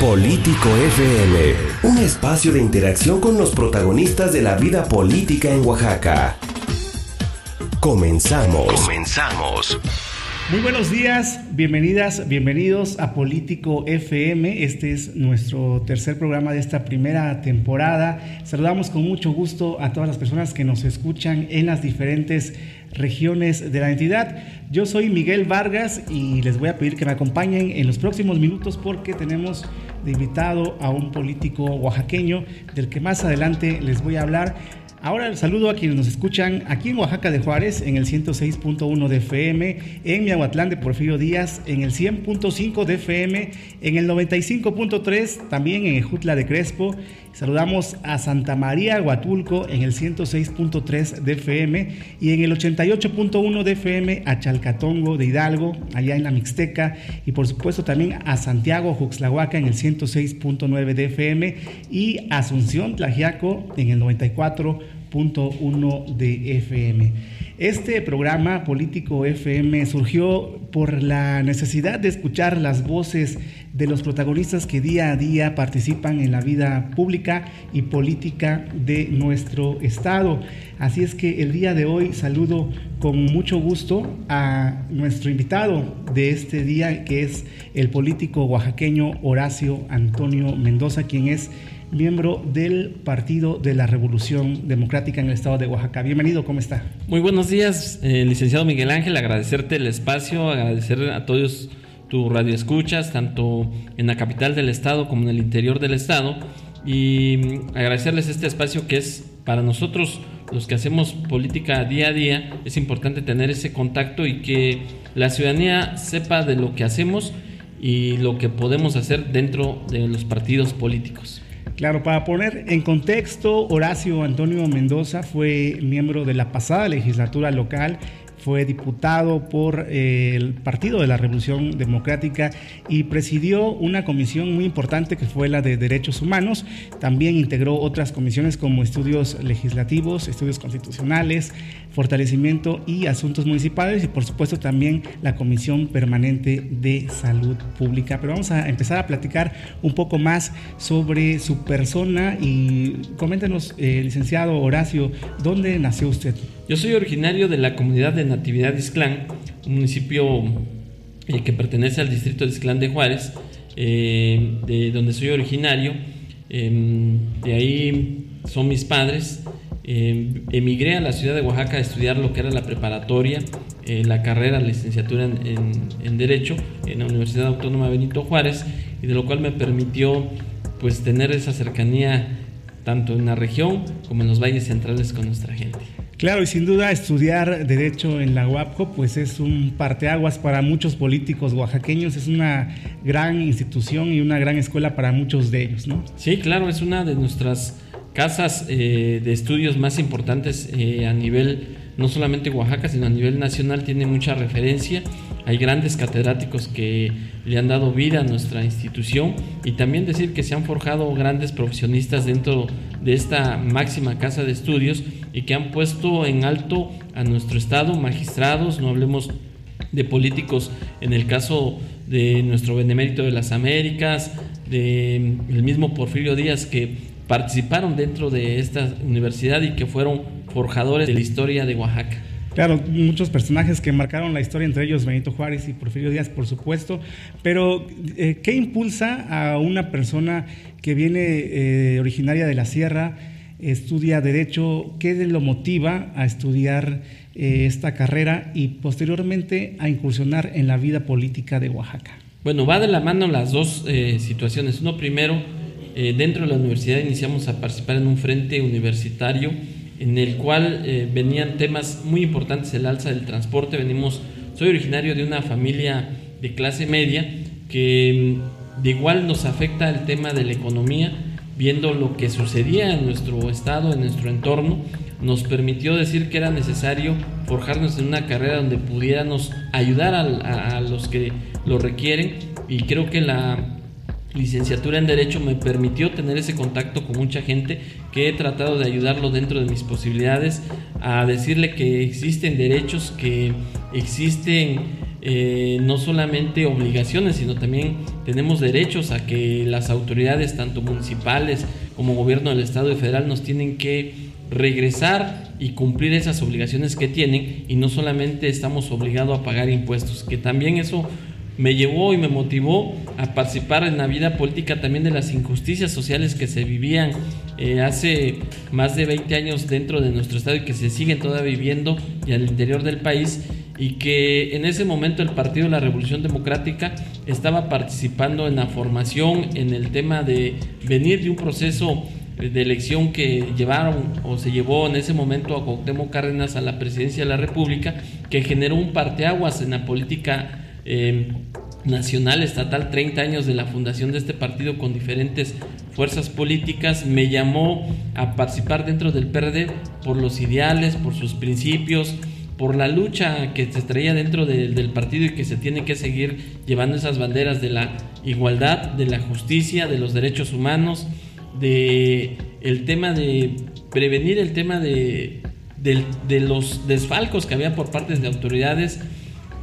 Político FM, un espacio de interacción con los protagonistas de la vida política en Oaxaca. Comenzamos. Comenzamos. Muy buenos días, bienvenidas, bienvenidos a Político FM. Este es nuestro tercer programa de esta primera temporada. Saludamos con mucho gusto a todas las personas que nos escuchan en las diferentes regiones de la entidad. Yo soy Miguel Vargas y les voy a pedir que me acompañen en los próximos minutos porque tenemos de invitado a un político oaxaqueño del que más adelante les voy a hablar. Ahora saludo a quienes nos escuchan aquí en Oaxaca de Juárez en el 106.1 de FM, en Miahuatlán de Porfirio Díaz en el 100.5 de FM, en el 95.3 también en Ejutla de Crespo. Saludamos a Santa María Huatulco en el 106.3 de FM y en el 88.1 de FM a Chalcatongo de Hidalgo, allá en la Mixteca y por supuesto también a Santiago Juxlahuaca en el 106.9 de FM y Asunción Tlajiaco en el 94.1 de FM. Este programa político FM surgió por la necesidad de escuchar las voces de los protagonistas que día a día participan en la vida pública y política de nuestro estado. Así es que el día de hoy saludo con mucho gusto a nuestro invitado de este día, que es el político oaxaqueño Horacio Antonio Mendoza, quien es miembro del Partido de la Revolución Democrática en el estado de Oaxaca. Bienvenido, ¿cómo está? Muy buenos días, eh, licenciado Miguel Ángel, agradecerte el espacio, agradecer a todos tu radio escuchas, tanto en la capital del estado como en el interior del estado, y mm, agradecerles este espacio que es para nosotros los que hacemos política día a día, es importante tener ese contacto y que la ciudadanía sepa de lo que hacemos y lo que podemos hacer dentro de los partidos políticos. Claro, para poner en contexto, Horacio Antonio Mendoza fue miembro de la pasada legislatura local fue diputado por eh, el Partido de la Revolución Democrática y presidió una comisión muy importante que fue la de Derechos Humanos. También integró otras comisiones como estudios legislativos, estudios constitucionales, fortalecimiento y asuntos municipales y por supuesto también la Comisión Permanente de Salud Pública. Pero vamos a empezar a platicar un poco más sobre su persona y coméntenos, eh, licenciado Horacio, ¿dónde nació usted? Yo soy originario de la comunidad de Natividad Isclán, un municipio eh, que pertenece al distrito de Isclán de Juárez, eh, de donde soy originario. Em, de ahí son mis padres. Em, emigré a la ciudad de Oaxaca a estudiar lo que era la preparatoria, eh, la carrera, la licenciatura en, en, Derecho en la Universidad Autónoma Benito Juárez, y de lo cual me permitió pues tener esa cercanía tanto en la región como en los valles centrales con nuestra gente. Claro, y sin duda estudiar Derecho en la UAPCO pues es un parteaguas para muchos políticos oaxaqueños, es una gran institución y una gran escuela para muchos de ellos, ¿no? Sí, claro, es una de nuestras casas eh, de estudios más importantes eh, a nivel, no solamente Oaxaca, sino a nivel nacional, tiene mucha referencia. Hay grandes catedráticos que le han dado vida a nuestra institución y también decir que se han forjado grandes profesionistas dentro de esta máxima casa de estudios y que han puesto en alto a nuestro Estado magistrados, no hablemos de políticos en el caso de nuestro Benemérito de las Américas, de el mismo Porfirio Díaz que participaron dentro de esta universidad y que fueron forjadores de la historia de Oaxaca. Claro, muchos personajes que marcaron la historia, entre ellos Benito Juárez y Porfirio Díaz, por supuesto, pero eh, ¿qué impulsa a una persona que viene eh, originaria de la sierra, estudia derecho, qué lo motiva a estudiar eh, esta carrera y posteriormente a incursionar en la vida política de Oaxaca? Bueno, va de la mano las dos situaciones. Uno primero, dentro de la universidad iniciamos a participar en un frente universitario en el cual eh, venían temas muy importantes, el alza del transporte. Venimos, soy originario de una familia de clase media que mm, de igual nos afecta el tema de la economía, viendo lo que sucedía en nuestro estado, en nuestro entorno, nos permitió decir que era necesario forjarnos en una carrera donde pudiéramos ayudar a los que lo requieren y creo que la licenciatura en Derecho me permitió tener ese contacto con mucha gente que he tratado de ayudarlo dentro de mis posibilidades a decirle que existen derechos, que existen eh, no solamente obligaciones, sino también tenemos derechos a que las autoridades, tanto municipales como gobierno del Estado y federal, nos tienen que regresar y cumplir esas obligaciones que tienen y no solamente estamos obligados a pagar impuestos, que también eso me llevó y me motivó a participar en la vida política también de las injusticias sociales que se vivían eh, hace más de 20 años dentro de nuestro estado y que se siguen todavía viviendo y al interior del país y que en ese momento el Partido de la Revolución Democrática estaba participando en la formación, en el tema de venir de un proceso de elección que llevaron o se llevó en ese momento a Cuauhtémoc Cárdenas a la presidencia de la República, que generó un parteaguas en la política eh, nacional, estatal, 30 años de la fundación de este partido con diferentes fuerzas políticas, me llamó a participar dentro del PRD por los ideales, por sus principios, por la lucha que se traía dentro del partido y que se tiene que seguir llevando esas banderas de la igualdad, de la justicia, de los derechos humanos, de el tema de prevenir el tema de, de, los desfalcos que había por parte de autoridades,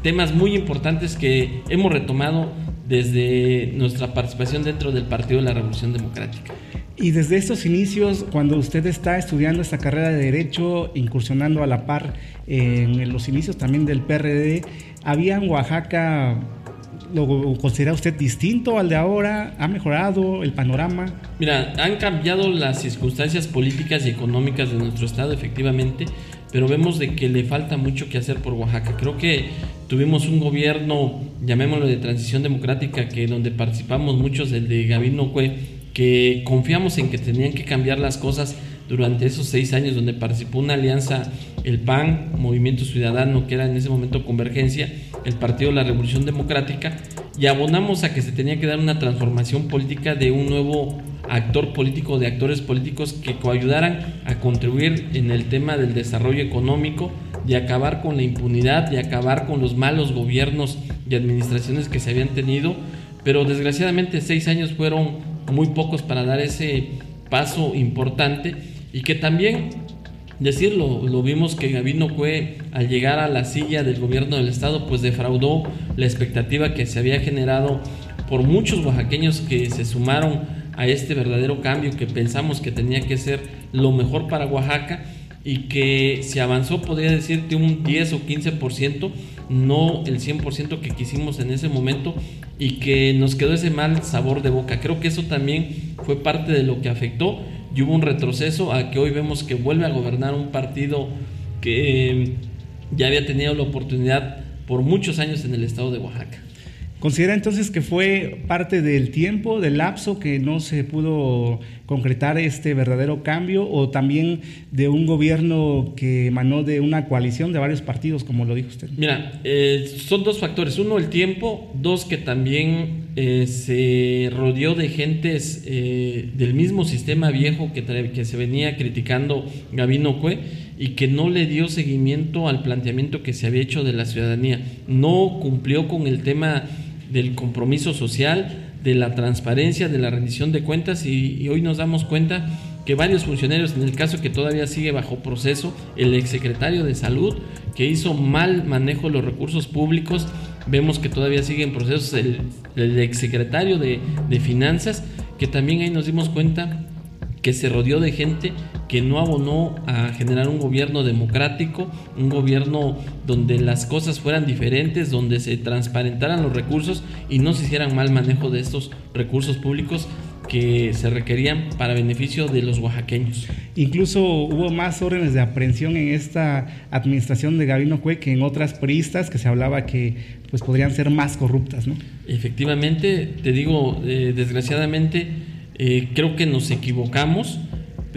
temas muy importantes que hemos retomado desde nuestra participación dentro del Partido de la Revolución Democrática. Y desde estos inicios, cuando usted está estudiando esta carrera de Derecho, incursionando a la par en los inicios también del PRD, ¿había en Oaxaca, lo considera usted distinto al de ahora? ¿Ha mejorado el panorama? Mira, han cambiado las circunstancias políticas y económicas de nuestro estado, efectivamente, pero vemos de que le falta mucho que hacer por Oaxaca. Creo que tuvimos un gobierno, llamémoslo de transición democrática, que donde participamos muchos, el de Gabino Cue, que confiamos en que tenían que cambiar las cosas durante esos seis años donde participó una alianza, el PAN, Movimiento Ciudadano, que era en ese momento Convergencia, el Partido de la Revolución Democrática, y abonamos a que se tenía que dar una transformación política de un nuevo actor político, de actores políticos que coayudaran a contribuir en el tema del desarrollo económico, de acabar con la impunidad, de acabar con los malos gobiernos y administraciones que se habían tenido, pero desgraciadamente seis años fueron muy pocos para dar ese paso importante y que también decirlo, lo vimos que Gabino Cue al llegar a la silla del gobierno del estado pues defraudó la expectativa que se había generado por muchos oaxaqueños que se sumaron a este verdadero cambio que pensamos que tenía que ser lo mejor para Oaxaca y que se avanzó, podría decirte, un 10 o 15%, no el 100% que quisimos en ese momento y que nos quedó ese mal sabor de boca. Creo que eso también fue parte de lo que afectó y hubo un retroceso a que hoy vemos que vuelve a gobernar un partido que eh, ya había tenido la oportunidad por muchos años en el estado de Oaxaca. ¿Considera entonces que fue parte del tiempo, del lapso que no se pudo concretar este verdadero cambio o también de un gobierno que emanó de una coalición de varios partidos, como lo dijo usted? Mira, eh, son dos factores. Uno, el tiempo. Dos, que también eh, se rodeó de gentes eh, del mismo sistema viejo que, que se venía criticando Gabino Cue y que no le dio seguimiento al planteamiento que se había hecho de la ciudadanía. No cumplió con el tema del compromiso social, de la transparencia, de la rendición de cuentas y, hoy nos damos cuenta que varios funcionarios, en el caso que todavía sigue bajo proceso, el exsecretario de salud, que hizo mal manejo de los recursos públicos, vemos que todavía sigue en procesos el, el exsecretario de, de finanzas, que también ahí nos dimos cuenta que se rodeó de gente que no abonó a generar un gobierno democrático, un gobierno donde las cosas fueran diferentes, donde se transparentaran los recursos y no se hicieran mal manejo de estos recursos públicos que se requerían para beneficio de los oaxaqueños. Incluso hubo más órdenes de aprehensión en esta administración de Gabino Cue que en otras priistas que se hablaba que pues podrían ser más corruptas, ¿no? Efectivamente, te digo, eh, desgraciadamente eh, creo que nos equivocamos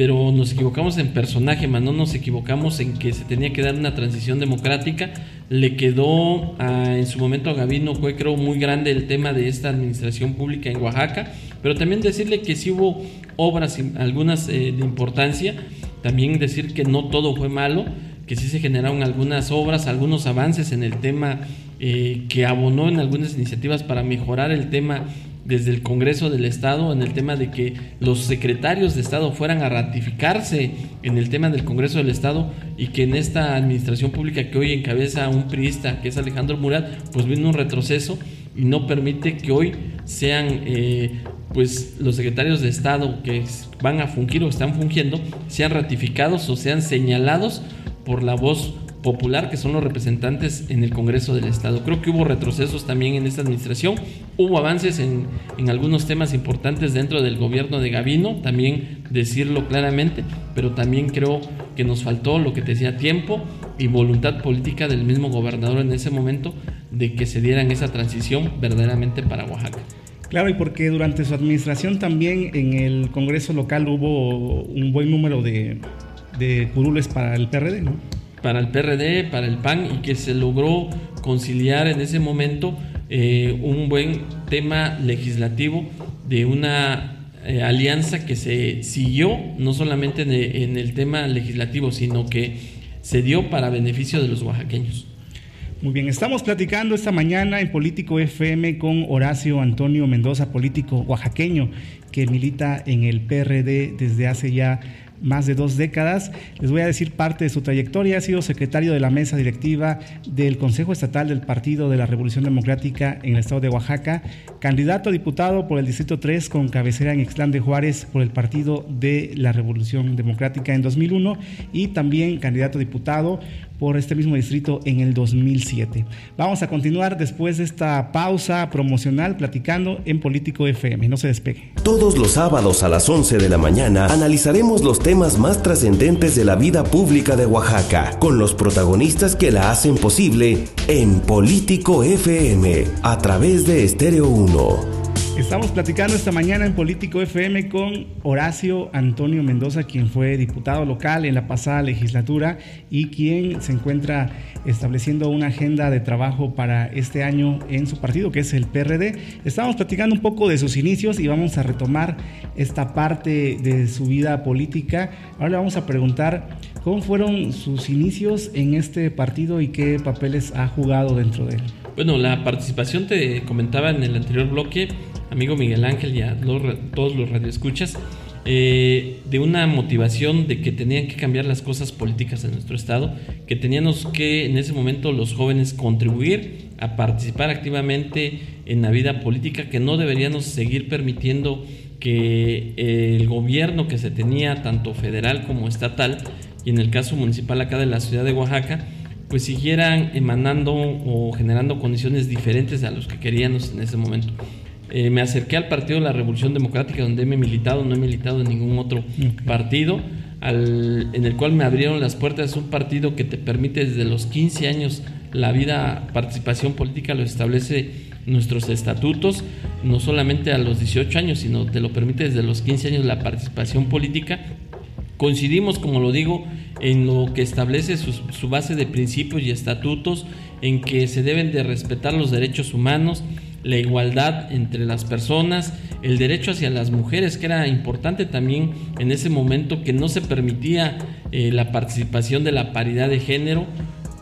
pero nos equivocamos en personaje, más no nos equivocamos en que se tenía que dar una transición democrática. Le quedó en su momento a Gabino, fue creo muy grande el tema de esta administración pública en Oaxaca, pero también decirle que sí hubo obras, algunas eh, de importancia, también decir que no todo fue malo, que sí se generaron algunas obras, algunos avances en el tema eh, que abonó en algunas iniciativas para mejorar el tema desde el Congreso del Estado en el tema de que los secretarios de Estado fueran a ratificarse en el tema del Congreso del Estado y que en esta administración pública que hoy encabeza un priista que es Alejandro Murat, pues vino un retroceso y no permite que hoy sean eh, pues los secretarios de Estado que van a fungir o están fungiendo sean ratificados o sean señalados por la voz popular que son los representantes en el Congreso del Estado. Creo que hubo retrocesos también en esta administración, hubo avances en, en, algunos temas importantes dentro del gobierno de Gavino, también decirlo claramente, pero también creo que nos faltó lo que te decía tiempo y voluntad política del mismo gobernador en ese momento de que se dieran esa transición verdaderamente para Oaxaca. Claro, y porque durante su administración también en el Congreso local hubo un buen número de, de curules para el PRD, ¿no? Para el PRD, para el PAN, y que se logró conciliar en ese momento eh, un buen tema legislativo de una eh, alianza que se siguió no solamente en, en el tema legislativo, sino que se dio para beneficio de los oaxaqueños. Muy bien, estamos platicando esta mañana en Político FM con Horacio Antonio Mendoza, político oaxaqueño que milita en el PRD desde hace ya más de dos décadas. Les voy a decir parte de su trayectoria. Ha sido secretario de la mesa directiva del Consejo Estatal del Partido de la Revolución Democrática en el estado de Oaxaca, candidato a diputado por el Distrito 3 con cabecera en Ixtlán de Juárez por el Partido de la Revolución Democrática en 2001 y también candidato a diputado por este mismo distrito en el 2007. Vamos a continuar después de esta pausa promocional platicando en Político FM. No se despegue. Todos los sábados a las 11 de la mañana analizaremos los temas más trascendentes de la vida pública de Oaxaca con los protagonistas que la hacen posible en Político FM a través de Estéreo 1. Estamos platicando esta mañana en Político FM con Horacio Antonio Mendoza, quien fue diputado local en la pasada legislatura y quien se encuentra estableciendo una agenda de trabajo para este año en su partido, que es el PRD. Estamos platicando un poco de sus inicios y vamos a retomar esta parte de su vida política. Ahora le vamos a preguntar cómo fueron sus inicios en este partido y qué papeles ha jugado dentro de él. Bueno, la participación te comentaba en el anterior bloque amigo Miguel Ángel y a todos los radioescuchas, eh, de una motivación de que tenían que cambiar las cosas políticas en nuestro estado, que teníamos que en ese momento los jóvenes contribuir a participar activamente en la vida política, que no deberíamos seguir permitiendo que el gobierno que se tenía, tanto federal como estatal, y en el caso municipal acá de la ciudad de Oaxaca, pues siguieran emanando o generando condiciones diferentes a los que queríamos en ese momento. Eh, me acerqué al Partido de la Revolución Democrática, donde me he militado, no he militado en ningún otro partido, en el cual me abrieron las puertas. Es un partido que te permite desde los 15 años la vida, participación política, lo establece nuestros estatutos, no solamente a los 18 años, sino te lo permite desde los 15 años la participación política. Coincidimos, como lo digo, en lo que establece su, base de principios y estatutos, en que se deben de respetar los derechos humanos, la igualdad entre las personas, el derecho hacia las mujeres, que era importante también en ese momento que no se permitía eh, la participación de la paridad de género,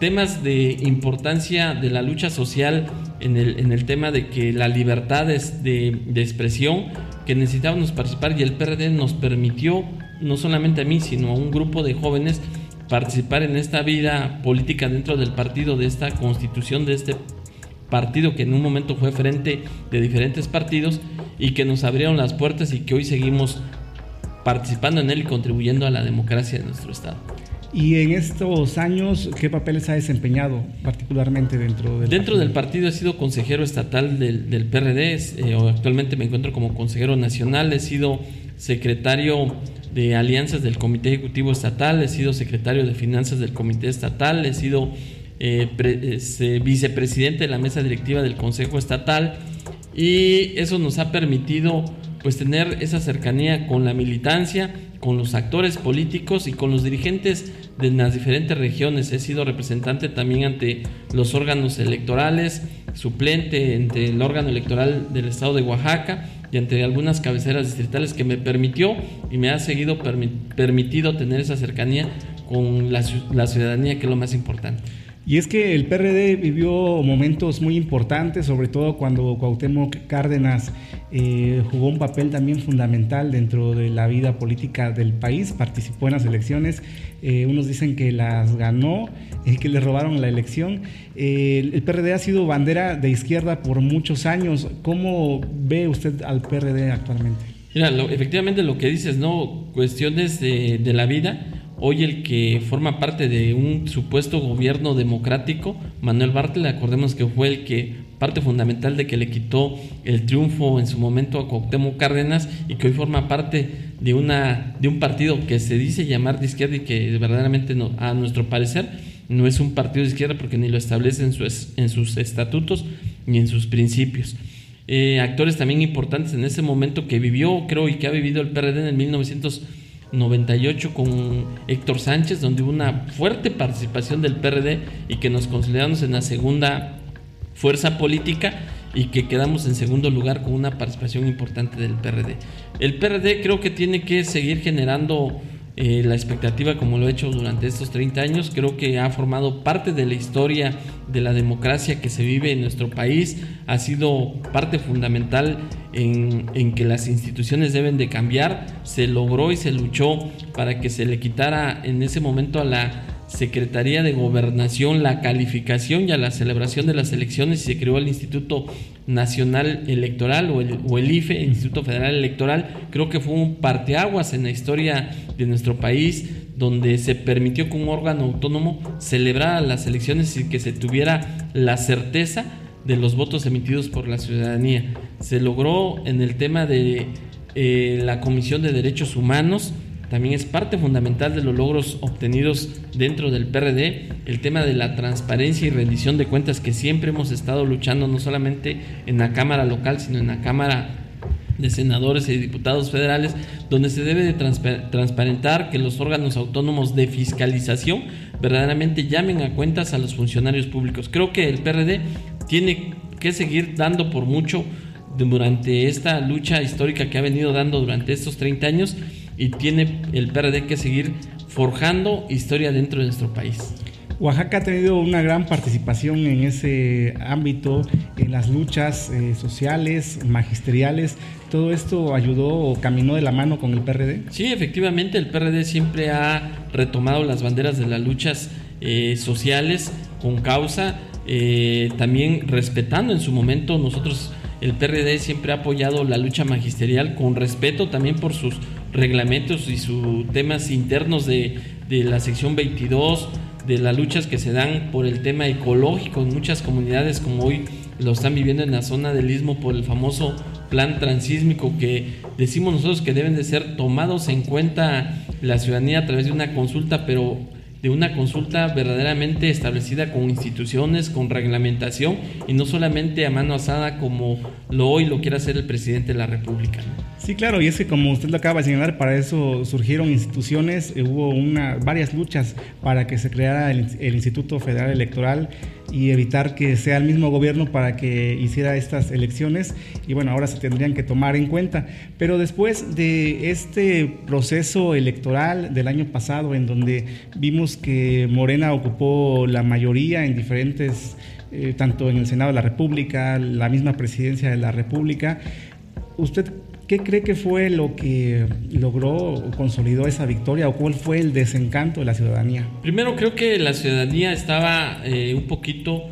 temas de importancia de la lucha social en el, en el tema de que la libertad es de, de expresión, que necesitábamos participar y el PRD nos permitió, no solamente a mí, sino a un grupo de jóvenes, participar en esta vida política dentro del partido, de esta constitución, de este partido que en un momento fue frente de diferentes partidos y que nos abrieron las puertas y que hoy seguimos participando en él y contribuyendo a la democracia de nuestro Estado. Y en estos años, ¿qué papeles ha desempeñado particularmente dentro del Dentro partido? del partido he sido consejero estatal del, del PRD, eh, actualmente me encuentro como consejero nacional, he sido secretario de alianzas del Comité Ejecutivo Estatal, he sido secretario de finanzas del Comité Estatal, he sido eh, eh, vicepresidente de la mesa directiva del Consejo Estatal y eso nos ha permitido pues tener esa cercanía con la militancia, con los actores políticos y con los dirigentes de las diferentes regiones. He sido representante también ante los órganos electorales, suplente ante el órgano electoral del estado de Oaxaca y ante algunas cabeceras distritales que me permitió y me ha seguido permi permitido tener esa cercanía con la, la ciudadanía que es lo más importante. Y es que el PRD vivió momentos muy importantes, sobre todo cuando Cuauhtémoc Cárdenas eh, jugó un papel también fundamental dentro de la vida política del país, participó en las elecciones, eh, unos dicen que las ganó, y que le robaron la elección. el PRD ha sido bandera de izquierda por muchos años. ¿Cómo ve usted al PRD actualmente? Mira, efectivamente lo que dices, ¿no? Cuestiones de, de la vida Hoy el que forma parte de un supuesto gobierno democrático, Manuel Bartlett, acordemos que fue el que parte fundamental de que le quitó el triunfo en su momento a Cuauhtémoc Cárdenas y que hoy forma parte de una de un partido que se dice llamar de izquierda y que verdaderamente no, a nuestro parecer no es un partido de izquierda porque ni lo establece en, en sus estatutos ni en sus principios. Eh, actores también importantes en ese momento que vivió, creo, y que ha vivido el PRD en el 1900 98 con Héctor Sánchez, donde hubo una fuerte participación del PRD y que nos consolidamos en la segunda fuerza política y que quedamos en segundo lugar con una participación importante del PRD. El PRD creo que tiene que seguir generando eh, la expectativa como lo ha hecho durante estos 30 años. Creo que ha formado parte de la historia de la democracia que se vive en nuestro país. Ha sido parte fundamental en, en que las instituciones deben de cambiar. Se logró y se luchó para que se le quitara en ese momento a la Secretaría de Gobernación la calificación y a la celebración de las elecciones y se creó el Instituto Nacional Electoral o el, o el IFE, Instituto Federal Electoral. Creo que fue un parteaguas en la historia de nuestro país donde se permitió que un órgano autónomo celebrara las elecciones y que se tuviera la certeza de los votos emitidos por la ciudadanía. Se logró en el tema de eh, la Comisión de Derechos Humanos, también es parte fundamental de los logros obtenidos dentro del PRD, el tema de la transparencia y rendición de cuentas que siempre hemos estado luchando, no solamente en la Cámara local, sino en la Cámara de senadores y diputados federales, donde se debe de transparentar que los órganos autónomos de fiscalización verdaderamente llamen a cuentas a los funcionarios públicos. Creo que el PRD tiene que seguir dando por mucho durante esta lucha histórica que ha venido dando durante estos 30 años y tiene el PRD que seguir forjando historia dentro de nuestro país. Oaxaca ha tenido una gran participación en ese ámbito, en las luchas eh, sociales, magisteriales. ¿Todo esto ayudó o caminó de la mano con el PRD? Sí, efectivamente, el PRD siempre ha retomado las banderas de las luchas eh, sociales con causa, eh, también respetando en su momento nosotros el PRD siempre ha apoyado la lucha magisterial con respeto también por sus reglamentos y sus temas internos de, la sección 22, de las luchas que se dan por el tema ecológico en muchas comunidades como hoy lo están viviendo en la zona del istmo por el famoso plan transísmico que decimos nosotros que deben de ser tomados en cuenta la ciudadanía a través de una consulta, pero de una consulta verdaderamente establecida con instituciones, con reglamentación y no solamente a mano asada como lo hoy lo quiere hacer el presidente de la República. Sí, claro, y es que como usted lo acaba de señalar, para eso surgieron instituciones, eh, hubo una, varias luchas para que se creara el, el Instituto Federal Electoral y evitar que sea el mismo gobierno para que hiciera estas elecciones y bueno, ahora se tendrían que tomar en cuenta. Pero después de este proceso electoral del año pasado en donde vimos que Morena ocupó la mayoría en diferentes, eh, tanto en el Senado de la República, la misma presidencia de la República, ¿usted ¿Qué cree que fue lo que logró o consolidó esa victoria o cuál fue el desencanto de la ciudadanía? Primero creo que la ciudadanía estaba eh, un poquito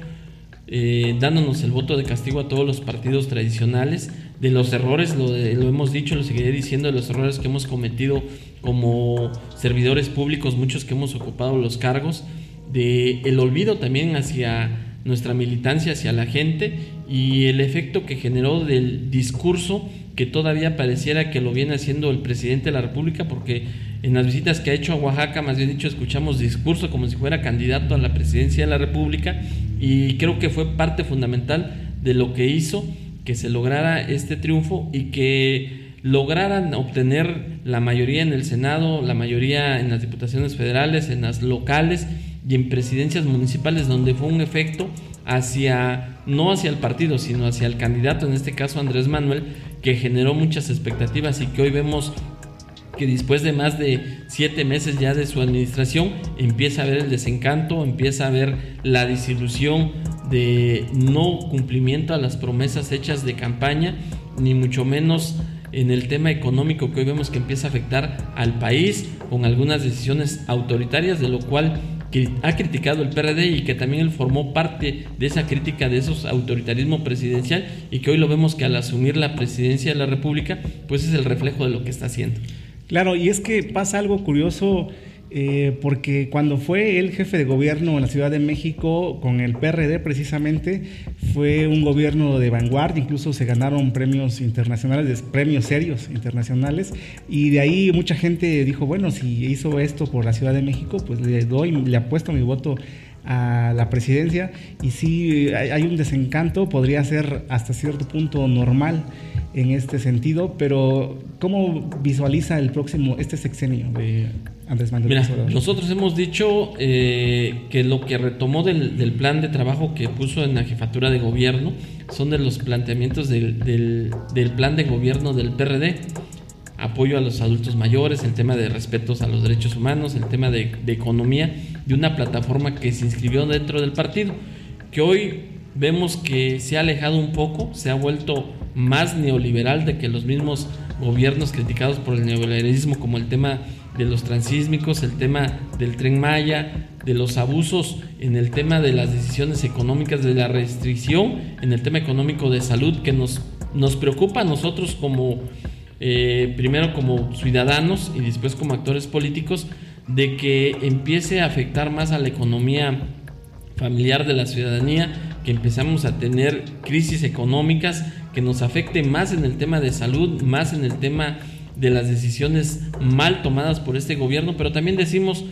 eh, dándonos el voto de castigo a todos los partidos tradicionales, de los errores, lo, lo hemos dicho, lo seguiré diciendo, de los errores que hemos cometido como servidores públicos, muchos que hemos ocupado los cargos, de el olvido también hacia nuestra militancia, hacia la gente y el efecto que generó del discurso que todavía pareciera que lo viene haciendo el presidente de la República, porque en las visitas que ha hecho a Oaxaca, más bien dicho, escuchamos discurso como si fuera candidato a la presidencia de la República, y creo que fue parte fundamental de lo que hizo que se lograra este triunfo y que lograran obtener la mayoría en el Senado, la mayoría en las diputaciones federales, en las locales y en presidencias municipales, donde fue un efecto hacia, no hacia el partido, sino hacia el candidato, en este caso Andrés Manuel, que generó muchas expectativas y que hoy vemos que después de más de siete meses ya de su administración empieza a ver el desencanto, empieza a ver la disilusión de no cumplimiento a las promesas hechas de campaña, ni mucho menos en el tema económico que hoy vemos que empieza a afectar al país con algunas decisiones autoritarias, de lo cual ha criticado el PRD y que también él formó parte de esa crítica de esos autoritarismo presidencial y que hoy lo vemos que al asumir la presidencia de la República, pues es el reflejo de lo que está haciendo. Claro, y es que pasa algo curioso eh, porque cuando fue el jefe de gobierno en la Ciudad de México con el PRD precisamente, fue un gobierno de vanguardia, incluso se ganaron premios internacionales, premios serios internacionales, y de ahí mucha gente dijo, bueno, si hizo esto por la Ciudad de México, pues le doy, le apuesto mi voto a la presidencia y si hay un desencanto, podría ser hasta cierto punto normal en este sentido, pero ¿cómo visualiza el próximo, este sexenio de Andrés Manuel Mira, nosotros hemos dicho eh, que lo que retomó del, plan de trabajo que puso en la jefatura de gobierno son de los planteamientos del, del, plan de gobierno del PRD. Apoyo a los adultos mayores, el tema de respetos a los derechos humanos, el tema de, de economía, de una plataforma que se inscribió dentro del partido, que hoy vemos que se ha alejado un poco, se ha vuelto más neoliberal de que los mismos gobiernos criticados por el neoliberalismo, como el tema de los transísmicos, el tema del tren Maya, de los abusos en el tema de las decisiones económicas, de la restricción en el tema económico de salud, que nos, nos preocupa a nosotros como, eh, primero como ciudadanos y después como actores políticos, de que empiece a afectar más a la economía familiar de la ciudadanía, que empezamos a tener crisis económicas que nos afecte más en el tema de salud, más en el tema de las decisiones mal tomadas por este gobierno, pero también decimos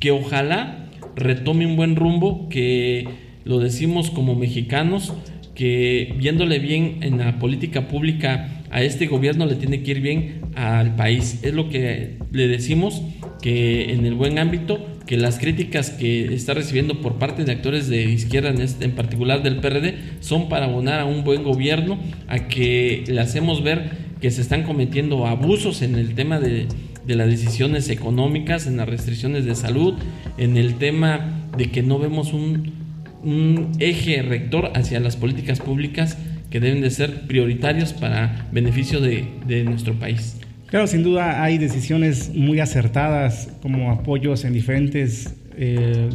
que ojalá retome un buen rumbo, que lo decimos como mexicanos, que viéndole bien en la política pública a este gobierno le tiene que ir bien al país. Es lo que le decimos, que en el buen ámbito que las críticas que está recibiendo por parte de actores de izquierda, en, este, en particular del PRD, son para abonar a un buen gobierno, a que le hacemos ver que se están cometiendo abusos en el tema de, de las decisiones económicas, en las restricciones de salud, en el tema de que no vemos un, eje rector hacia las políticas públicas que deben de ser prioritarios para beneficio de, de nuestro país. Claro, sin duda hay decisiones muy acertadas como apoyos en diferentes eh,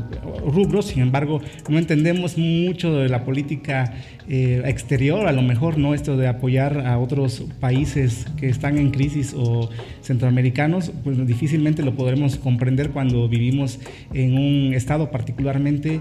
rubros, sin embargo, no entendemos mucho de la política eh, exterior, a lo mejor no esto de apoyar a otros países que están en crisis o centroamericanos, pues difícilmente lo podremos comprender cuando vivimos en un estado particularmente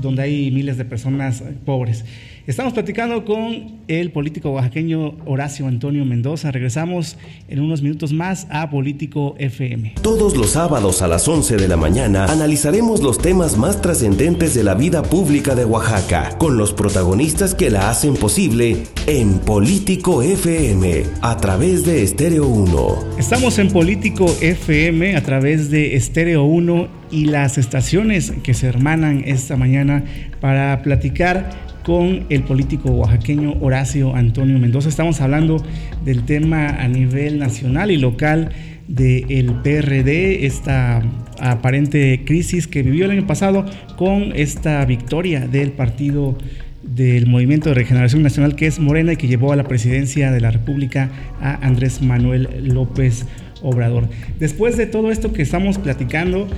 donde hay miles de personas pobres. Estamos platicando con el político oaxaqueño Horacio Antonio Mendoza. Regresamos en unos minutos más a Político FM. Todos los sábados a las 11 de la mañana analizaremos los temas más trascendentes de la vida pública de Oaxaca, con los protagonistas que la hacen posible en Político FM, a través de Estéreo 1. Estamos en Político FM a través de Estéreo 1 y las estaciones que se hermanan esta mañana para platicar con el político oaxaqueño Horacio Antonio Mendoza. Estamos hablando del tema a nivel nacional y local del PRD, esta aparente crisis que vivió el año pasado con esta victoria del partido del Movimiento de Regeneración Nacional que es Morena y que llevó a la presidencia de la República a Andrés Manuel López Obrador. Después de todo esto que estamos platicando,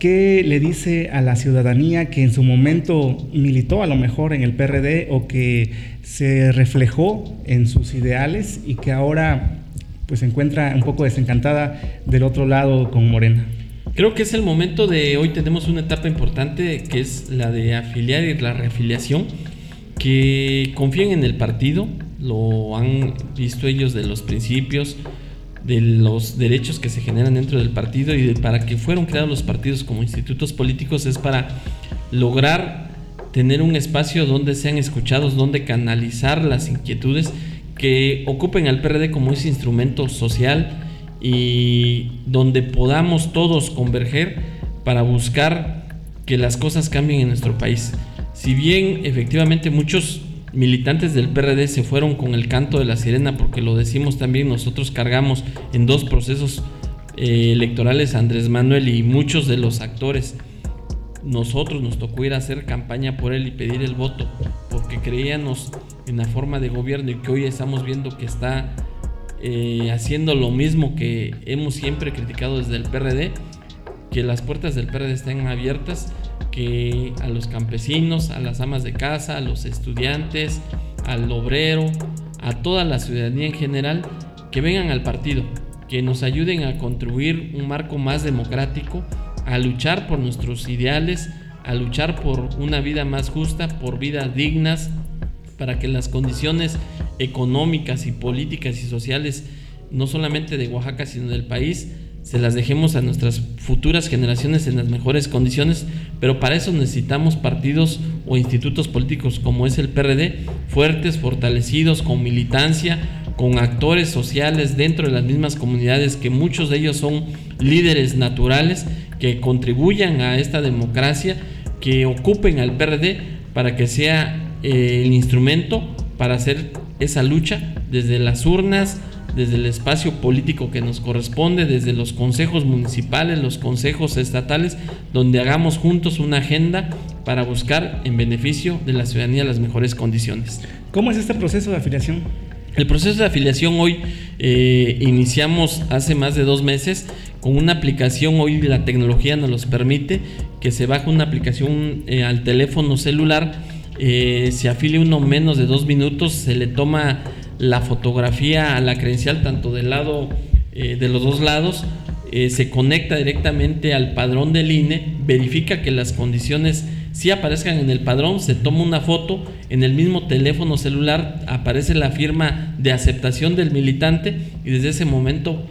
¿Qué le dice a la ciudadanía que en su momento militó a lo mejor en el PRD o que se reflejó en sus ideales y que ahora pues se encuentra un poco desencantada del otro lado con Morena? Creo que es el momento de hoy tenemos una etapa importante que es la de afiliar y la reafiliación, que confíen en el partido, lo han visto ellos de los principios, de los derechos que se generan dentro del partido y de para que fueron creados los partidos como institutos políticos es para lograr tener un espacio donde sean escuchados, donde canalizar las inquietudes que ocupen al PRD como ese instrumento social y donde podamos todos converger para buscar que las cosas cambien en nuestro país. Si bien efectivamente muchos militantes del PRD se fueron con el canto de la sirena porque lo decimos también, nosotros cargamos en dos procesos eh, electorales Andrés Manuel y muchos de los actores, nosotros nos tocó ir a hacer campaña por él y pedir el voto, porque creíamos en la forma de gobierno y que hoy estamos viendo que está eh, haciendo lo mismo que hemos siempre criticado desde el PRD, que las puertas del PRD estén abiertas, que a los campesinos, a las amas de casa, a los estudiantes, al obrero, a toda la ciudadanía en general, que vengan al partido, que nos ayuden a construir un marco más democrático, a luchar por nuestros ideales, a luchar por una vida más justa, por vidas dignas, para que las condiciones económicas y políticas y sociales, no solamente de Oaxaca, sino del país, se las dejemos a nuestras futuras generaciones en las mejores condiciones, pero para eso necesitamos partidos o institutos políticos como es el PRD, fuertes, fortalecidos, con militancia, con actores sociales dentro de las mismas comunidades, que muchos de ellos son líderes naturales, que contribuyan a esta democracia, que ocupen al PRD para que sea eh, el instrumento para hacer esa lucha desde las urnas, desde el espacio político que nos corresponde, desde los consejos municipales, los consejos estatales, donde hagamos juntos una agenda para buscar en beneficio de la ciudadanía las mejores condiciones. ¿Cómo es este proceso de afiliación? El proceso de afiliación hoy eh, iniciamos hace más de dos meses con una aplicación, hoy la tecnología nos los permite, que se baja una aplicación eh, al teléfono celular eh, se afilia uno menos de dos minutos, se le toma la fotografía a la credencial tanto del lado eh, de los dos lados, eh, se conecta directamente al padrón del INE, verifica que las condiciones sí aparezcan en el padrón, se toma una foto, en el mismo teléfono celular aparece la firma de aceptación del militante y desde ese momento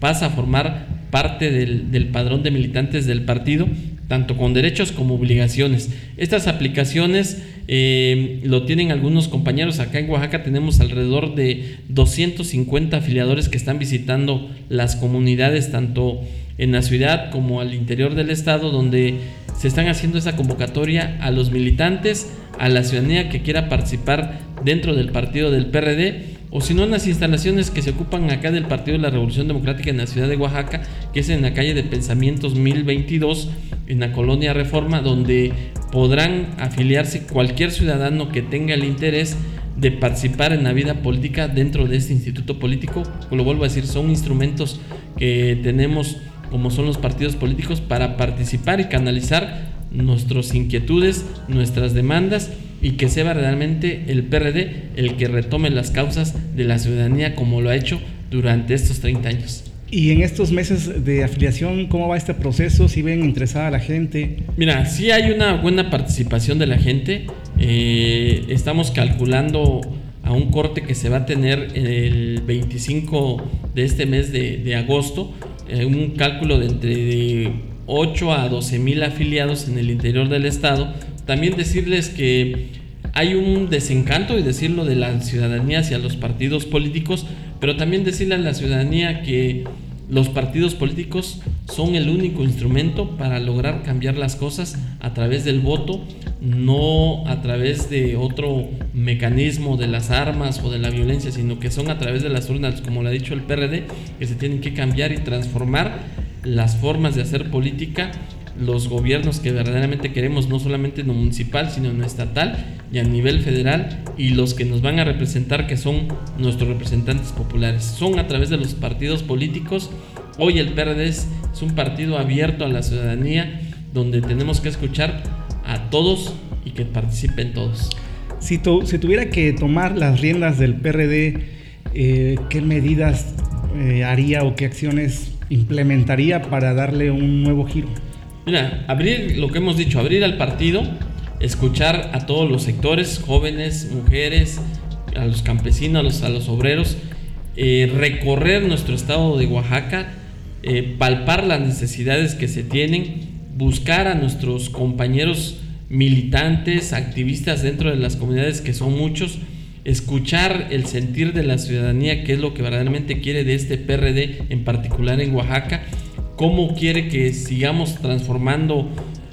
pasa a formar parte del, del padrón de militantes del partido, tanto con derechos como obligaciones. Estas aplicaciones eh, lo tienen algunos compañeros. Acá en Oaxaca tenemos alrededor de 250 afiliadores que están visitando las comunidades, tanto en la ciudad como al interior del estado, donde se están haciendo esa convocatoria a los militantes, a la ciudadanía que quiera participar dentro del partido del PRD o si no en las instalaciones que se ocupan acá del Partido de la Revolución Democrática en la ciudad de Oaxaca, que es en la calle de Pensamientos 1022, en la colonia Reforma, donde podrán afiliarse cualquier ciudadano que tenga el interés de participar en la vida política dentro de este instituto político. Lo vuelvo a decir, son instrumentos que tenemos como son los partidos políticos para participar y canalizar nuestras inquietudes, nuestras demandas y que sea realmente el PRD el que retome las causas de la ciudadanía como lo ha hecho durante estos 30 años. Y en estos meses de afiliación, ¿cómo va este proceso? ¿Si ven interesada la gente? Mira, sí hay una buena participación de la gente. Eh, estamos calculando a un corte que se va a tener el 25 de este mes de, agosto, eh, un cálculo de entre 8 a 12 mil afiliados en el interior del estado también decirles que hay un desencanto, y decirlo, de la ciudadanía hacia los partidos políticos, pero también decirle a la ciudadanía que los partidos políticos son el único instrumento para lograr cambiar las cosas a través del voto, no a través de otro mecanismo de las armas o de la violencia, sino que son a través de las urnas, como lo ha dicho el PRD, que se tienen que cambiar y transformar las formas de hacer política los gobiernos que verdaderamente queremos, no solamente en lo municipal, sino en lo estatal y a nivel federal, y los que nos van a representar, que son nuestros representantes populares. Son a través de los partidos políticos. Hoy el PRD es, un partido abierto a la ciudadanía, donde tenemos que escuchar a todos y que participen todos. Si, tuviera que tomar las riendas del PRD, eh, ¿qué medidas eh, haría o qué acciones implementaría para darle un nuevo giro? Mira, abrir lo que hemos dicho, abrir al partido, escuchar a todos los sectores, jóvenes, mujeres, a los campesinos, a los, obreros, eh, recorrer nuestro estado de Oaxaca, eh, palpar las necesidades que se tienen, buscar a nuestros compañeros militantes, activistas dentro de las comunidades que son muchos, escuchar el sentir de la ciudadanía, que es lo que verdaderamente quiere de este PRD, en particular en Oaxaca, cómo quiere que sigamos transformando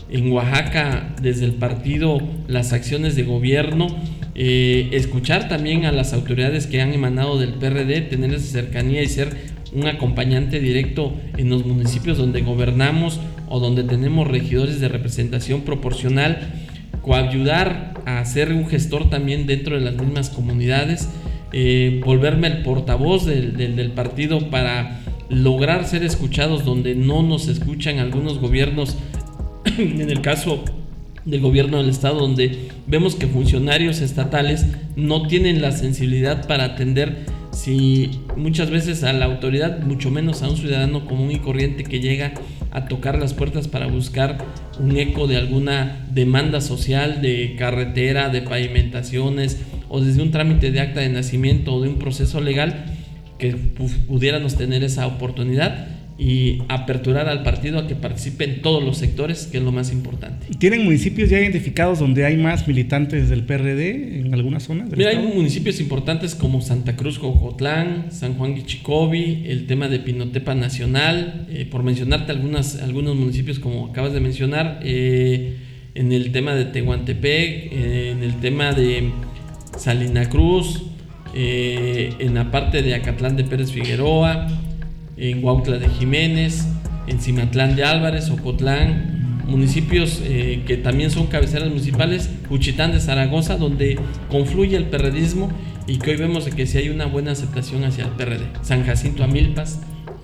en Oaxaca desde el partido las acciones de gobierno, eh, escuchar también a las autoridades que han emanado del PRD, tener esa cercanía y ser un acompañante directo en los municipios donde gobernamos o donde tenemos regidores de representación proporcional, coayudar a ser un gestor también dentro de las mismas comunidades, eh, volverme el portavoz del, del partido para lograr ser escuchados donde no nos escuchan algunos gobiernos, en el caso del gobierno del estado, donde vemos que funcionarios estatales no tienen la sensibilidad para atender si muchas veces a la autoridad, mucho menos a un ciudadano común y corriente que llega a tocar las puertas para buscar un eco de alguna demanda social de carretera, de pavimentaciones o desde un trámite de acta de nacimiento o de un proceso legal que pudiéramos tener esa oportunidad y aperturar al partido a que participe en todos los sectores, que es lo más importante. ¿Tienen municipios ya identificados donde hay más militantes del PRD en alguna zona? Mira, hay municipios importantes como Santa Cruz, Jojotlán, San Juan Guichicobi, el tema de Pinotepa Nacional, eh, por mencionarte algunas, algunos municipios como acabas de mencionar, eh, en el tema de Tehuantepec, eh, en el tema de Salina Cruz, en la parte de Acatlán de Pérez Figueroa, en Huautla de Jiménez, en Cimatlán de Álvarez, Ocotlán, municipios eh, que también son cabeceras municipales, Juchitán de Zaragoza, donde confluye el perredismo y que hoy vemos que si hay una buena aceptación hacia el PRD. San Jacinto Amilpas.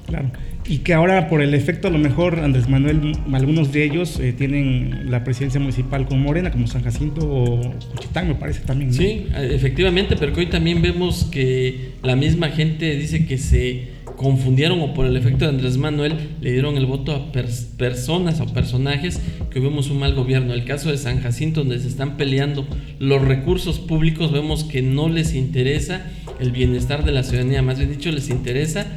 Claro. Y que ahora por el efecto a lo mejor Andrés Manuel, algunos de ellos eh, tienen la presidencia municipal con Morena, como San Jacinto o Juchitán me parece también. Sí, efectivamente, pero que hoy también vemos que la misma gente dice que se confundieron o por el efecto de Andrés Manuel le dieron el voto a personas o personajes que vemos un mal gobierno. El caso de San Jacinto, donde se están peleando los recursos públicos, vemos que no les interesa el bienestar de la ciudadanía, más bien dicho, les interesa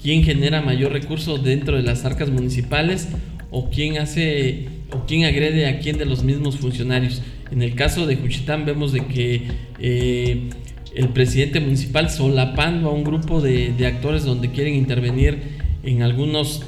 quién genera mayor recurso dentro de las arcas municipales o quién hace o quién agrede a quién de los mismos funcionarios. En el caso de Juchitán vemos de que eh, el presidente municipal solapando a un grupo de, actores donde quieren intervenir en algunos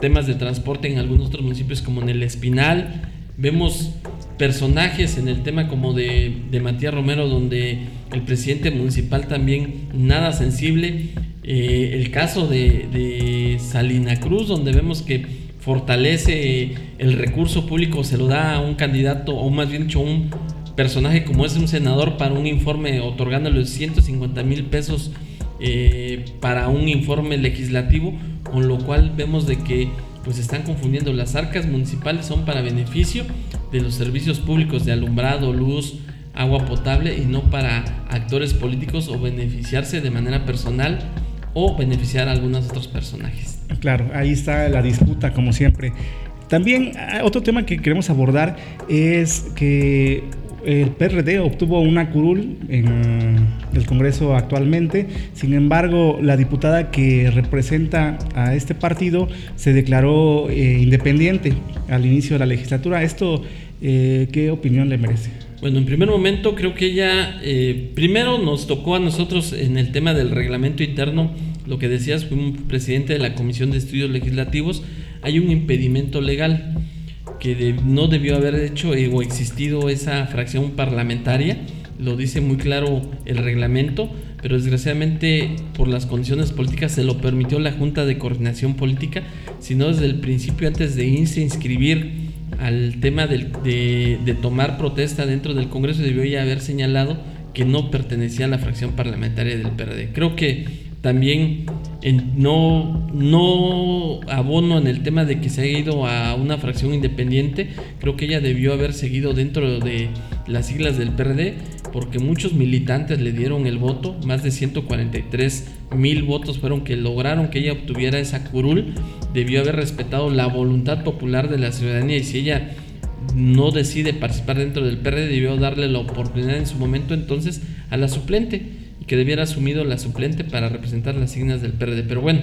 temas de transporte en algunos otros municipios como en el Espinal. Vemos personajes en el tema como de, Matías Romero donde el presidente municipal también nada sensible. Eh, el caso de, Salina Cruz donde vemos que fortalece el recurso público, se lo da a un candidato o más bien dicho un personaje como es un senador para un informe otorgándole 150 mil pesos eh, para un informe legislativo, con lo cual vemos de que pues están confundiendo las arcas municipales son para beneficio de los servicios públicos de alumbrado, luz, agua potable y no para actores políticos o beneficiarse de manera personal o beneficiar a algunos otros personajes. Claro, ahí está la disputa como siempre. También ah, otro tema que queremos abordar es que el PRD obtuvo una curul en el Congreso actualmente, sin embargo la diputada que representa a este partido se declaró eh, independiente al inicio de la legislatura. ¿Esto eh, qué opinión le merece? Bueno, en primer momento creo que ella, eh, primero nos tocó a nosotros en el tema del reglamento interno, lo que decías, fue un presidente de la Comisión de Estudios Legislativos, hay un impedimento legal que no debió haber hecho eh, o existido esa fracción parlamentaria, lo dice muy claro el reglamento, pero desgraciadamente por las condiciones políticas se lo permitió la Junta de Coordinación Política, sino desde el principio antes de irse a inscribir al tema de, de, tomar protesta dentro del Congreso debió ya haber señalado que no pertenecía a la fracción parlamentaria del PRD. Creo que también no, no abono en el tema de que se haya ido a una fracción independiente. Creo que ella debió haber seguido dentro de las siglas del PRD porque muchos militantes le dieron el voto. Más de 143 mil votos fueron que lograron que ella obtuviera esa curul. Debió haber respetado la voluntad popular de la ciudadanía y si ella no decide participar dentro del PRD debió darle la oportunidad en su momento entonces a la suplente que debiera asumido la suplente para representar las signas del PRD. Pero bueno,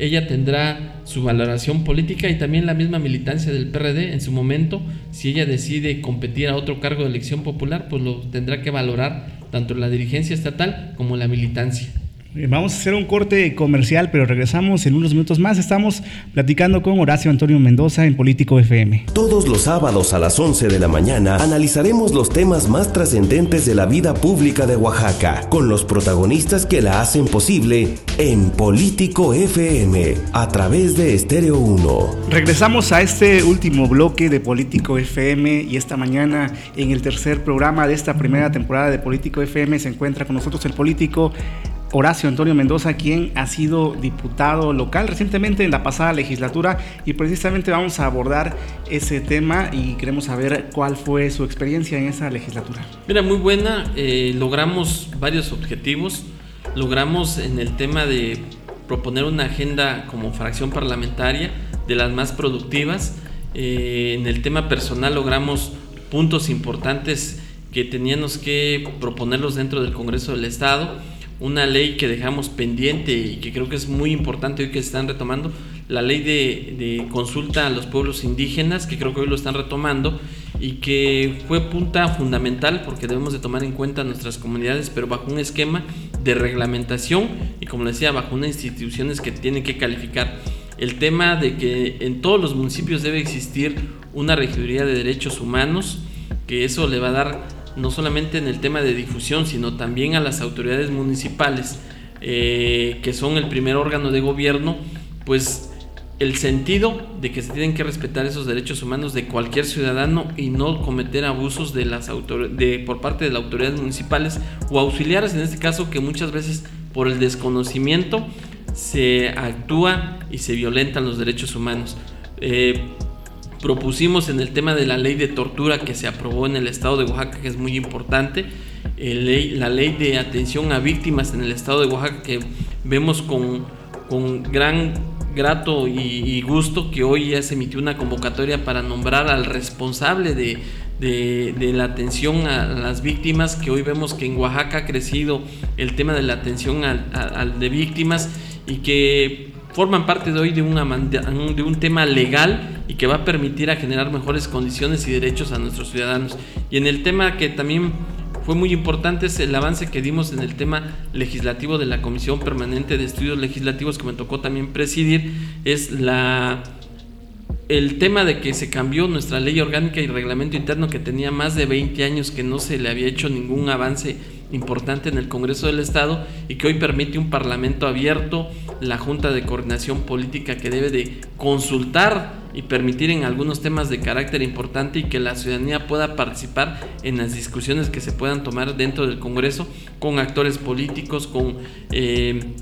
ella tendrá su valoración política y también la misma militancia del PRD en su momento. Si ella decide competir a otro cargo de elección popular, pues lo tendrá que valorar tanto la dirigencia estatal como la militancia. Eh, vamos a hacer un corte comercial, pero regresamos en unos minutos más. Estamos platicando con Horacio Antonio Mendoza en Político FM. Todos los sábados a las 11 de la mañana analizaremos los temas más trascendentes de la vida pública de Oaxaca, con los protagonistas que la hacen posible en Político FM, a través de Estéreo 1. Regresamos a este último bloque de Político FM y esta mañana en el tercer programa de esta primera temporada de Político FM se encuentra con nosotros el político Horacio Antonio Mendoza, quien ha sido diputado local recientemente en la pasada legislatura y precisamente vamos a abordar ese tema y queremos saber cuál fue su experiencia en esa legislatura. Mira, muy buena, eh, logramos varios objetivos, logramos en el tema de proponer una agenda como fracción parlamentaria de las más productivas, eh, en el tema personal logramos puntos importantes que teníamos que proponerlos dentro del Congreso del Estado una ley que dejamos pendiente y que creo que es muy importante hoy que se están retomando, la ley de, consulta a los pueblos indígenas, que creo que hoy lo están retomando y que fue punta fundamental porque debemos de tomar en cuenta nuestras comunidades, pero bajo un esquema de reglamentación y como decía, bajo unas instituciones que tienen que calificar. El tema de que en todos los municipios debe existir una regiduría de derechos humanos, que eso le va a dar no solamente en el tema de difusión, sino también a las autoridades municipales, eh, que son el primer órgano de gobierno, pues el sentido de que se tienen que respetar esos derechos humanos de cualquier ciudadano y no cometer abusos de las de, por parte de las autoridades municipales o auxiliares, en este caso, que muchas veces por el desconocimiento se actúa y se violentan los derechos humanos. Eh, propusimos en el tema de la ley de tortura que se aprobó en el estado de Oaxaca, que es muy importante, la ley de atención a víctimas en el estado de Oaxaca, que vemos con, con gran grato y, gusto que hoy ya se emitió una convocatoria para nombrar al responsable de, de, la atención a las víctimas, que hoy vemos que en Oaxaca ha crecido el tema de la atención al, de víctimas y que forman parte de hoy de, una, de un tema legal y que va a permitir a generar mejores condiciones y derechos a nuestros ciudadanos. Y en el tema que también fue muy importante es el avance que dimos en el tema legislativo de la Comisión Permanente de Estudios Legislativos que me tocó también presidir, es la el tema de que se cambió nuestra ley orgánica y reglamento interno que tenía más de 20 años que no se le había hecho ningún avance importante en el Congreso del Estado y que hoy permite un parlamento abierto, la Junta de Coordinación Política que debe de consultar y permitir en algunos temas de carácter importante y que la ciudadanía pueda participar en las discusiones que se puedan tomar dentro del Congreso con actores políticos, con eh,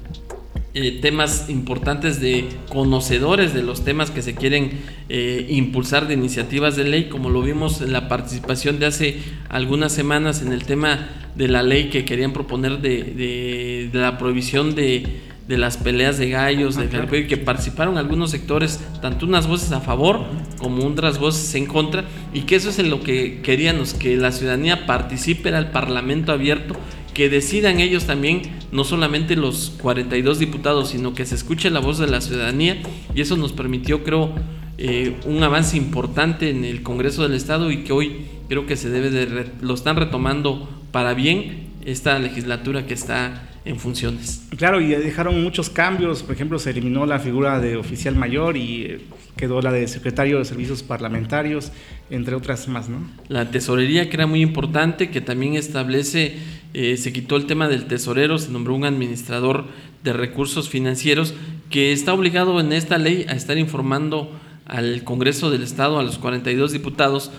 eh, temas importantes de conocedores de los temas que se quieren eh, impulsar de iniciativas de ley, como lo vimos en la participación de hace algunas semanas en el tema de la ley que querían proponer de, la prohibición de, las peleas de gallos, de ah, que participaron algunos sectores, tanto unas voces a favor como otras voces en contra, y que eso es en lo que queríamos, que la ciudadanía participe, era el parlamento abierto, que decidan ellos también, no solamente los 42 diputados, sino que se escuche la voz de la ciudadanía, y eso nos permitió, creo, eh, un avance importante en el Congreso del Estado y que hoy creo que se debe de, lo están retomando para bien esta legislatura que está en funciones. Claro, y dejaron muchos cambios, por ejemplo, se eliminó la figura de oficial mayor y eh, quedó la de secretario de servicios parlamentarios, entre otras más, ¿no? La tesorería que era muy importante, que también establece, eh, se quitó el tema del tesorero, se nombró un administrador de recursos financieros que está obligado en esta ley a estar informando al Congreso del Estado, a los 42 diputados,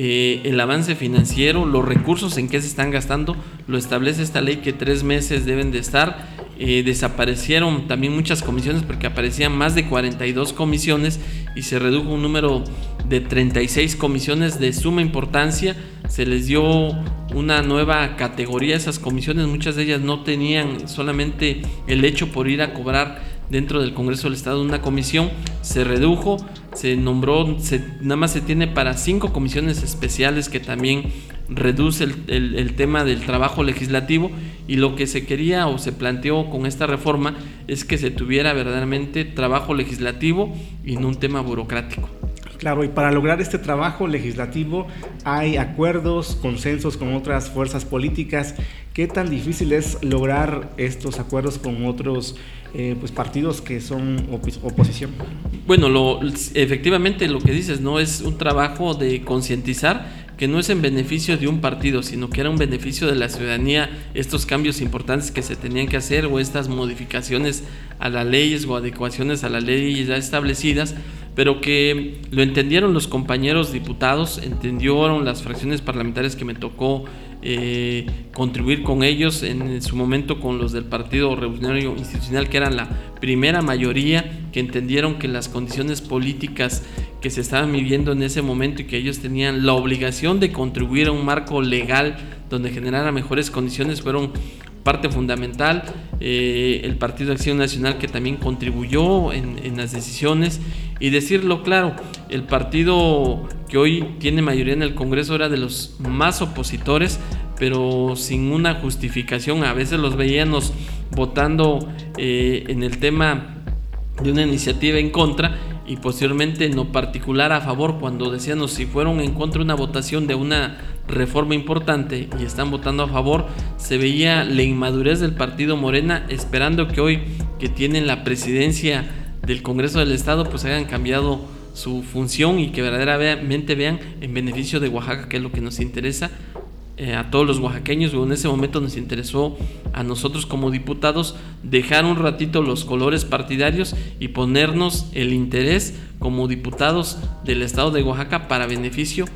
eh, el avance financiero, los recursos en que se están gastando, lo establece esta ley que tres meses deben de estar. Eh, desaparecieron también muchas comisiones porque aparecían más de 42 comisiones y se redujo un número de 36 comisiones de suma importancia. Se les dio una nueva categoría a esas comisiones, muchas de ellas no tenían solamente el hecho por ir a cobrar dentro del Congreso del Estado una comisión, se redujo, se nombró, se, nada más se tiene para cinco comisiones especiales que también reduce el, el, tema del trabajo legislativo y lo que se quería o se planteó con esta reforma es que se tuviera verdaderamente trabajo legislativo y no un tema burocrático. Claro, y para lograr este trabajo legislativo hay acuerdos, consensos con otras fuerzas políticas. ¿Qué tan difícil es lograr estos acuerdos con otros eh, pues partidos que son oposición? Bueno, lo, efectivamente lo que dices, ¿no? Es un trabajo de concientizar que no es en beneficio de un partido, sino que era un beneficio de la ciudadanía estos cambios importantes que se tenían que hacer o estas modificaciones a las leyes o adecuaciones a las leyes ya establecidas pero que lo entendieron los compañeros diputados, entendieron las fracciones parlamentarias que me tocó eh, contribuir con ellos en, su momento con los del Partido Revolucionario Institucional, que eran la primera mayoría, que entendieron que las condiciones políticas que se estaban viviendo en ese momento y que ellos tenían la obligación de contribuir a un marco legal donde generara mejores condiciones fueron parte fundamental, eh, el Partido Acción Nacional que también contribuyó en, las decisiones. Y decirlo claro, el partido que hoy tiene mayoría en el Congreso era de los más opositores, pero sin una justificación, a veces los veíamos votando eh, en el tema de una iniciativa en contra y posteriormente en lo particular a favor cuando decíamos si fueron en contra una votación de una reforma importante y están votando a favor, se veía la inmadurez del partido Morena esperando que hoy que tienen la presidencia del Congreso del Estado pues hayan cambiado su función y que verdaderamente vean en beneficio de Oaxaca, que es lo que nos interesa, eh, a todos los oaxaqueños, en ese momento nos interesó a nosotros como diputados dejar un ratito los colores partidarios y ponernos el interés como diputados del estado de Oaxaca para beneficio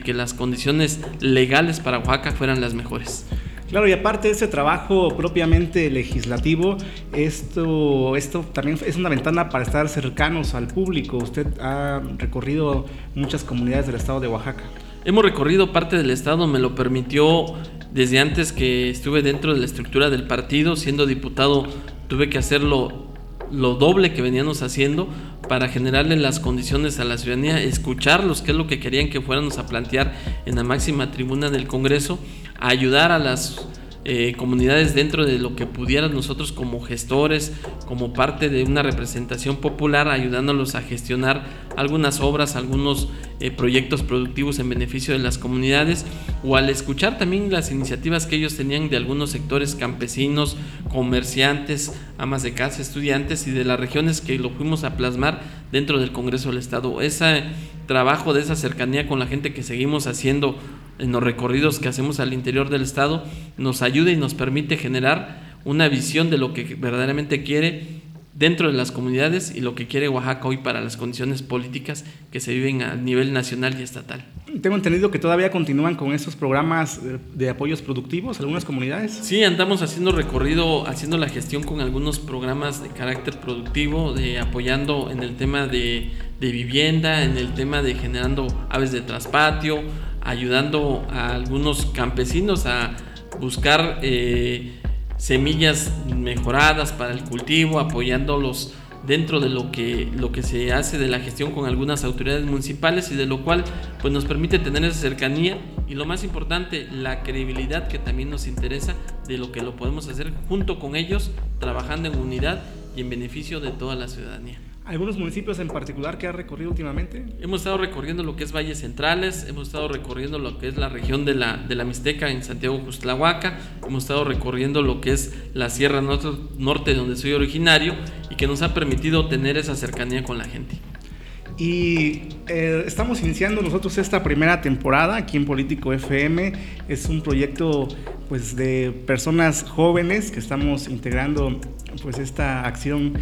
que las condiciones legales para Oaxaca fueran las mejores. Claro, y aparte de ese trabajo propiamente legislativo, esto, esto también es una ventana para estar cercanos al público. Usted ha recorrido muchas comunidades del estado de Oaxaca. Hemos recorrido parte del estado, me lo permitió desde antes que estuve dentro de la estructura del partido, siendo diputado tuve que hacerlo lo doble que veníamos haciendo para generarle las condiciones a la ciudadanía, escucharlos, qué es lo que querían que fuéramos a plantear en la máxima tribuna del Congreso, ayudar a las eh, comunidades dentro de lo que pudieran nosotros como gestores, como parte de una representación popular, ayudándolos a gestionar algunas obras, algunos eh, proyectos productivos en beneficio de las comunidades, o al escuchar también las iniciativas que ellos tenían de algunos sectores campesinos, comerciantes, amas de casa, estudiantes y de las regiones que lo fuimos a plasmar dentro del Congreso del Estado. Ese trabajo de esa cercanía con la gente que seguimos haciendo en los recorridos que hacemos al interior del Estado nos ayuda y nos permite generar una visión de lo que verdaderamente quiere dentro de las comunidades y lo que quiere Oaxaca hoy para las condiciones políticas que se viven a nivel nacional y estatal. Tengo entendido que todavía continúan con estos programas de apoyos productivos algunas comunidades. Sí, andamos haciendo recorrido, haciendo la gestión con algunos programas de carácter productivo, de apoyando en el tema de, de vivienda, en el tema de generando aves de traspatio, ayudando a algunos campesinos a buscar eh, semillas mejoradas para el cultivo, apoyándolos dentro de lo que, lo que se hace de la gestión con algunas autoridades municipales y de lo cual pues nos permite tener esa cercanía y lo más importante, la credibilidad que también nos interesa de lo que lo podemos hacer junto con ellos, trabajando en unidad y en beneficio de toda la ciudadanía. ¿Algunos municipios en particular que ha recorrido últimamente? Hemos estado recorriendo lo que es Valles Centrales, hemos estado recorriendo lo que es la región de la, de la Mixteca en Santiago Justlahuaca, hemos estado recorriendo lo que es la Sierra Norte, norte donde soy originario y que nos ha permitido tener esa cercanía con la gente. Y eh, estamos iniciando nosotros esta primera temporada aquí en Político FM. Es un proyecto pues, de personas jóvenes que estamos integrando pues, esta acción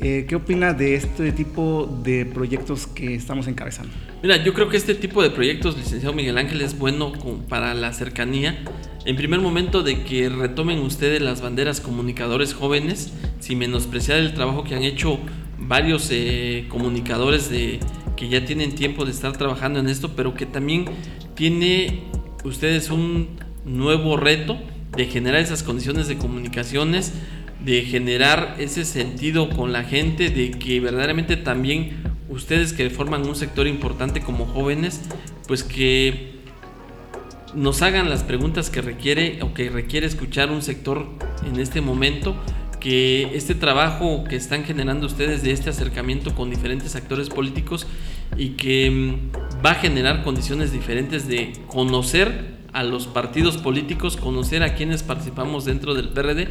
eh, ¿Qué opina de este tipo de proyectos que estamos encabezando? Mira, yo creo que este tipo de proyectos, licenciado Miguel Ángel, es bueno para la cercanía. En primer momento de que retomen ustedes las banderas comunicadores jóvenes, sin menospreciar el trabajo que han hecho varios eh, comunicadores de, que ya tienen tiempo de estar trabajando en esto, pero que también tiene ustedes un nuevo reto de generar esas condiciones de comunicaciones de generar ese sentido con la gente, de que verdaderamente también ustedes que forman un sector importante como jóvenes, pues que nos hagan las preguntas que requiere o que requiere escuchar un sector en este momento, que este trabajo que están generando ustedes de este acercamiento con diferentes actores políticos y que mm, va a generar condiciones diferentes de conocer a los partidos políticos, conocer a quienes participamos dentro del PRD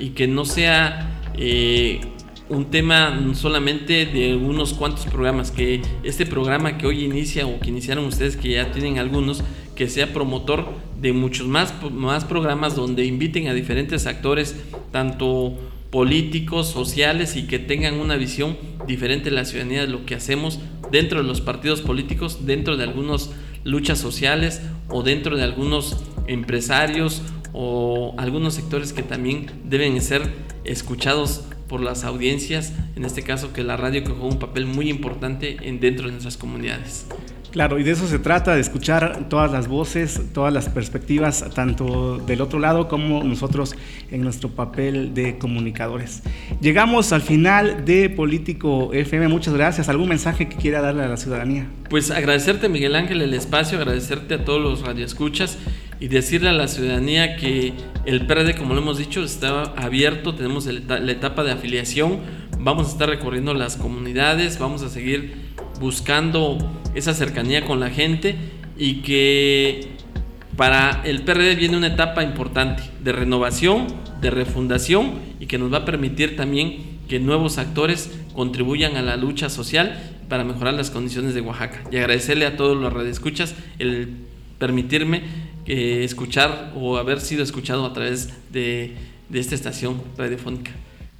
y que no sea eh, un tema solamente de unos cuantos programas, que este programa que hoy inicia o que iniciaron ustedes, que ya tienen algunos, que sea promotor de muchos más, más programas donde inviten a diferentes actores, tanto políticos, sociales y que tengan una visión diferente de la ciudadanía de lo que hacemos dentro de los partidos políticos, dentro de algunas luchas sociales o dentro de algunos empresarios o algunos sectores que también deben ser escuchados por las audiencias, en este caso que la radio que juega un papel muy importante en dentro de nuestras comunidades. Claro, y de eso se trata, de escuchar todas las voces, todas las perspectivas, tanto del otro lado como nosotros en nuestro papel de comunicadores. Llegamos al final de Político FM, muchas gracias. ¿Algún mensaje que quiera darle a la ciudadanía? Pues agradecerte Miguel Ángel el espacio, agradecerte a todos los radioescuchas y decirle a la ciudadanía que el PRD, como lo hemos dicho, está abierto, tenemos la etapa de afiliación, vamos a estar recorriendo las comunidades, vamos a seguir buscando esa cercanía con la gente y que para el PRD viene una etapa importante de renovación, de refundación y que nos va a permitir también que nuevos actores contribuyan a la lucha social para mejorar las condiciones de Oaxaca. Y agradecerle a todos los radioescuchas el permitirme eh, escuchar o haber sido escuchado a través de, de esta estación radiofónica.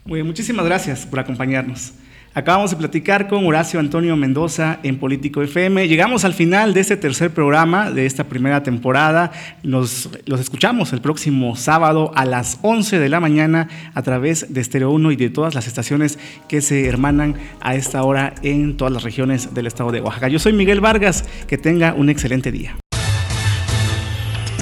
Muy bien, muchísimas gracias por acompañarnos. Acabamos de platicar con Horacio Antonio Mendoza en Político FM. Llegamos al final de este tercer programa de esta primera temporada. Los escuchamos el próximo sábado a las 11 de la mañana a través de Estéreo 1 y de todas las estaciones que se hermanan a esta hora en todas las regiones del estado de Oaxaca. Yo soy Miguel Vargas. Que tenga un excelente día.